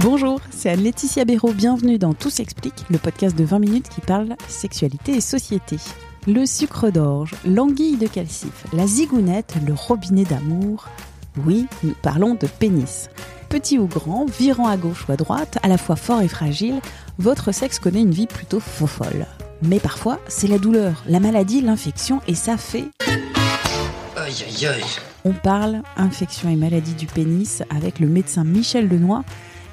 Bonjour, c'est Anne-Laetitia Béraud. Bienvenue dans Tout s'explique, le podcast de 20 minutes qui parle sexualité et société. Le sucre d'orge, l'anguille de calcif, la zigounette, le robinet d'amour. Oui, nous parlons de pénis. Petit ou grand, virant à gauche ou à droite, à la fois fort et fragile, votre sexe connaît une vie plutôt fofolle. Mais parfois, c'est la douleur, la maladie, l'infection, et ça fait... Aïe aïe aïe. On parle infection et maladie du pénis avec le médecin Michel Lenoy.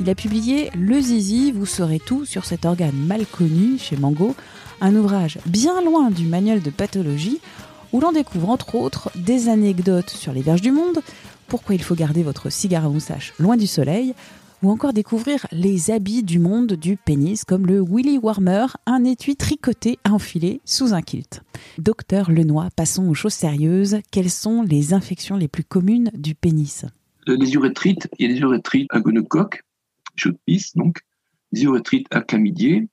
Il a publié Le Zizi, vous saurez tout sur cet organe mal connu chez Mango, un ouvrage bien loin du manuel de pathologie où l'on découvre entre autres des anecdotes sur les verges du monde, pourquoi il faut garder votre cigare à moustache loin du soleil, ou encore découvrir les habits du monde du pénis comme le Willy Warmer, un étui tricoté à enfiler sous un kilt. Docteur Lenoy, passons aux choses sérieuses. Quelles sont les infections les plus communes du pénis? Les urétrites, il y a des urétrites à gonocoque, pisse donc, des urétrites à chlamydier,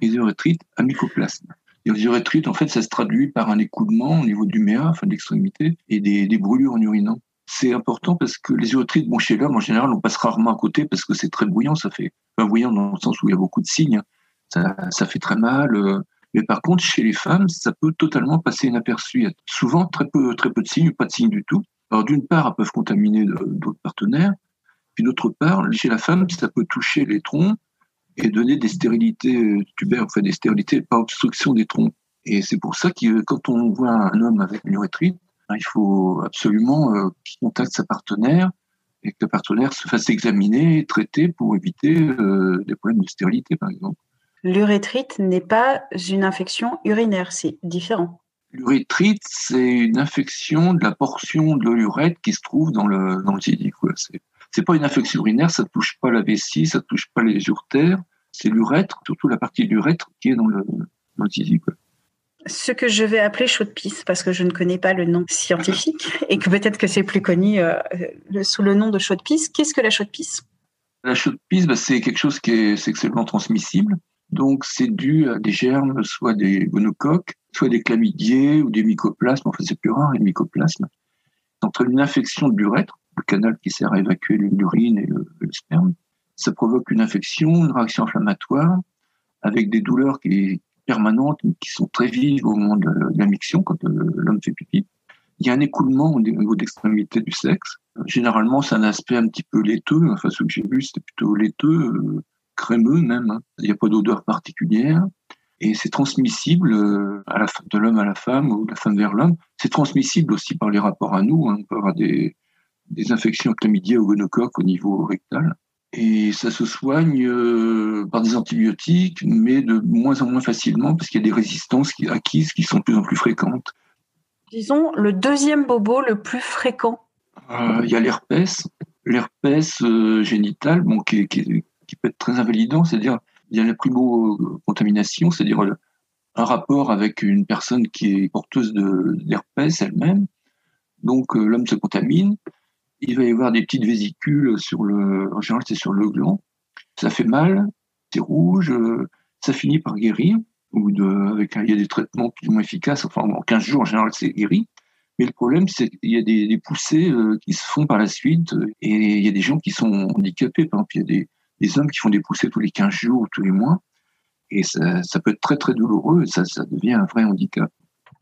et des urétrites à mycoplasme. Les urétrites, en fait, ça se traduit par un écoulement au niveau du méa, enfin de l'extrémité, et des, des brûlures en urinant. C'est important parce que les urétrites, bon, chez l'homme, en général, on passe rarement à côté parce que c'est très bouillant, ça fait, pas bouillant dans le sens où il y a beaucoup de signes, hein. ça, fait très mal. euh. Mais par contre, chez les femmes, ça peut totalement passer inaperçu. Souvent très peu, très peu de signes, pas de signes du tout. Alors, d'une part, elles peuvent contaminer de- d'autres partenaires. Puis d'autre part, chez la femme, ça peut toucher les troncs et donner des stérilités euh, tubaires, enfin des stérilités par obstruction des troncs. Et c'est pour ça que euh, quand on voit un homme avec une urétrite, ben, il faut absolument euh, qu'il contacte sa partenaire et que la partenaire se fasse examiner et traiter pour éviter des problèmes de stérilité, par exemple. L'urétrite n'est pas une infection urinaire, c'est différent. L'urétrite, c'est une infection de la portion de l'urètre qui se trouve dans le dans le. C'est c'est pas une infection urinaire, ça touche pas la vessie, ça touche pas les urtères, c'est l'urètre, surtout la partie de l'urètre qui est dans le dans le quoi. Ce que je vais appeler chaud de pisse, parce que je ne connais pas le nom scientifique et que peut-être que c'est plus connu euh, le- sous le nom de chaud de pisse. Qu'est-ce que la chaude pisse La chaude pisse, bah, c'est quelque chose qui est sexuellement transmissible. Donc, c'est dû à des germes, soit des gonocoques, soit des chlamydiés ou des mycoplasmes. Enfin, c'est plus rare, les mycoplasmes. Entre une infection de l'urètre, le canal qui sert à évacuer l'urine et le, sperme, ça provoque une infection, une réaction inflammatoire, avec des douleurs qui permanentes, mais qui sont très vives au moment de, la miction, quand euh, l'homme fait pipi. Il y a un écoulement au niveau d'extrémité du sexe. Généralement, c'est un aspect un petit peu laiteux. Enfin, ce que j'ai vu, c'était plutôt laiteux, euh, crémeux même. hein. Il n'y a pas d'odeur particulière. Et c'est transmissible euh, de l'homme à la femme ou de la femme vers l'homme. C'est transmissible aussi par les rapports à nous. hein. On peut avoir des, des infections chlamydia ou gonocoques au niveau rectal. Et ça se soigne euh, par des antibiotiques, mais de moins en moins facilement parce qu'il y a des résistances qui, acquises qui sont de plus en plus fréquentes. Disons le deuxième bobo le plus fréquent. Euh, Il y a l'herpès, l'herpès euh, génital, bon, qui, qui, peut être très invalidant, c'est-à-dire il y a la primo-contamination, c'est-à-dire un rapport avec une personne qui est porteuse d'herpès elle-même. Donc euh, l'homme se contamine, il va y avoir des petites vésicules sur le, en général c'est sur le gland, ça fait mal, c'est rouge, euh, ça finit par guérir, ou avec il y a des traitements plus ou moins efficaces, enfin en 15 jours en général c'est guéri. Mais le problème, c'est qu'il y a des, poussées euh, qui se font par la suite euh, et il y a des gens qui sont handicapés. Par exemple, il y a des, hommes qui font des poussées tous les 15 jours ou tous les mois. Et ça, peut être très, très douloureux et ça devient un vrai handicap.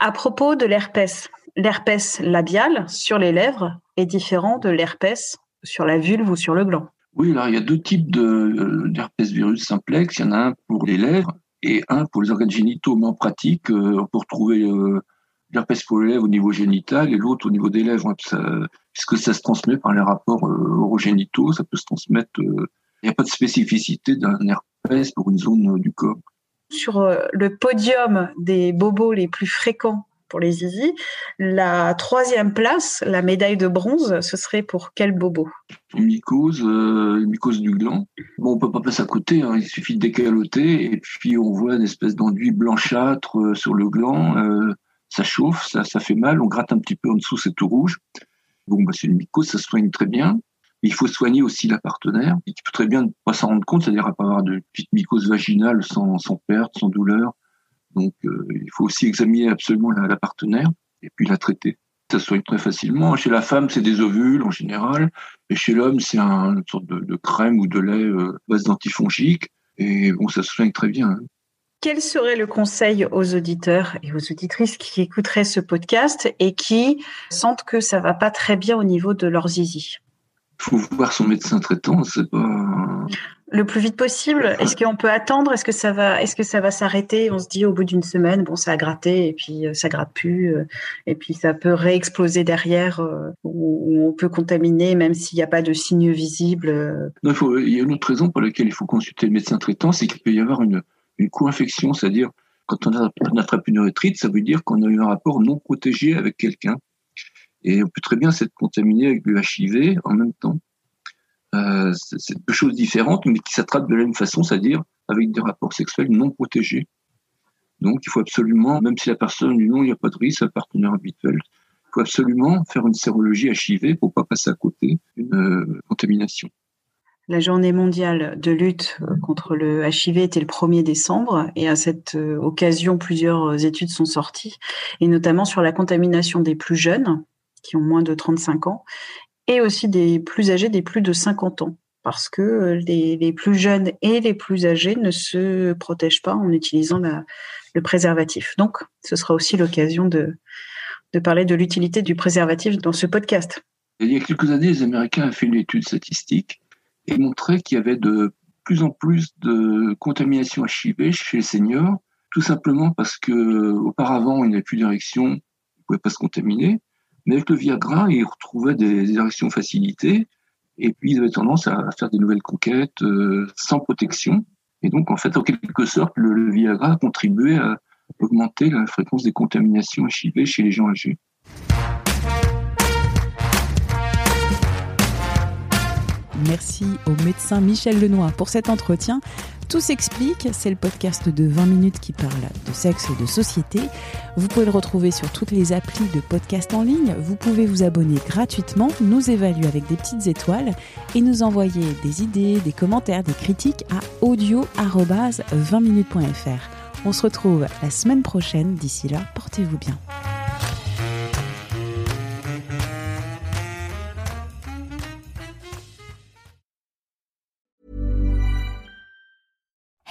À propos de l'herpès, l'herpès labial sur les lèvres est différent de l'herpès sur la vulve ou sur le gland. Oui, alors il y a deux types de, euh, d'herpès virus simplex. Il y en a un pour les lèvres et un pour les organes génitaux. Mais en pratique, euh, on peut retrouver euh, l'herpès pour les lèvres au niveau génital et l'autre au niveau des lèvres, hein, puisque ça se transmet par les rapports orogénitaux. Ça peut se transmettre. il n'y a pas de spécificité d'un herpès pour une zone du corps. Sur euh, le podium des bobos les plus fréquents pour les zizi. La troisième place, la médaille de bronze, ce serait pour quel bobo? Une mycose, euh, une mycose du gland. Bon, on peut pas passer à côté, hein, il suffit de décaloter et puis on voit une espèce d'enduit blanchâtre euh, sur le gland. ça chauffe, ça, fait mal, on gratte un petit peu en dessous, c'est tout rouge. Bah, c'est une mycose, ça se soigne très bien. Il faut soigner aussi la partenaire, et qui peut très bien ne pas s'en rendre compte, c'est-à-dire à pas avoir de petite mycose vaginale sans, sans perte, sans douleur. Donc, euh, il faut aussi examiner absolument la, partenaire et puis la traiter. Ça se soigne très facilement. Chez la femme, c'est des ovules en général, et chez l'homme, c'est un, une sorte de, crème ou de lait euh, base d'antifongique. Et bon, ça se soigne très bien. hein. Quel serait le conseil aux auditeurs et aux auditrices qui écouteraient ce podcast et qui sentent que ça va pas très bien au niveau de leur zizi? Faut voir son médecin traitant, c'est pas. Le plus vite possible. Est-ce qu'on peut attendre? Est-ce que ça va Est-ce que ça va s'arrêter? On se dit au bout d'une semaine, bon, ça a gratté et puis euh, ça gratte plus, euh, et puis ça peut réexploser derrière, euh, ou on peut contaminer même s'il n'y a pas de signes visibles. Non, il, faut- il y a une autre raison pour laquelle il faut consulter le médecin traitant, c'est qu'il peut y avoir une, une co-infection, c'est-à-dire quand on, attrape une urétrite, ça veut dire qu'on a eu un rapport non protégé avec quelqu'un. Et on peut très bien s'être contaminé avec du HIV en même temps. Euh, c'est deux choses différentes, mais qui s'attrapent de la même façon, c'est-à-dire avec des rapports sexuels non protégés. Donc, il faut absolument, même si la personne dit non, il n'y a pas de risque, un partenaire habituel, il faut absolument faire une sérologie HIV pour pas passer à côté d'une euh, contamination. La journée mondiale de lutte euh, contre le HIV était le 1er décembre et à cette euh, occasion, plusieurs études sont sorties, et notamment sur la contamination des plus jeunes, qui ont moins de 35 ans, et aussi des plus âgés, des plus de 50 ans, parce que euh, les, plus jeunes et les plus âgés ne se protègent pas en utilisant le préservatif. Donc, ce sera aussi l'occasion de, parler de l'utilité du préservatif dans ce podcast. Il y a quelques années, les Américains ont fait une étude statistique et montraient qu'il y avait de plus en plus de contamination HIV chez les seniors, tout simplement parce que auparavant, il n'y avait plus d'érection, ils ne pouvaient pas se contaminer. Mais avec le Viagra, ils retrouvaient des érections facilitées et puis ils avaient tendance à faire des nouvelles conquêtes euh, sans protection. Et donc, en fait, en quelque sorte, le, le Viagra a contribué à augmenter la fréquence des contaminations HIV chez les gens âgés. Merci au médecin Michel Lenoir pour cet entretien. Tout s'explique, c'est le podcast de 20 minutes qui parle de sexe et de société. Vous pouvez le retrouver sur toutes les applis de podcast en ligne. Vous pouvez vous abonner gratuitement, nous évaluer avec des petites étoiles et nous envoyer des idées, des commentaires, des critiques à audio-20minutes.fr. On se retrouve la semaine prochaine. D'ici là, portez-vous bien.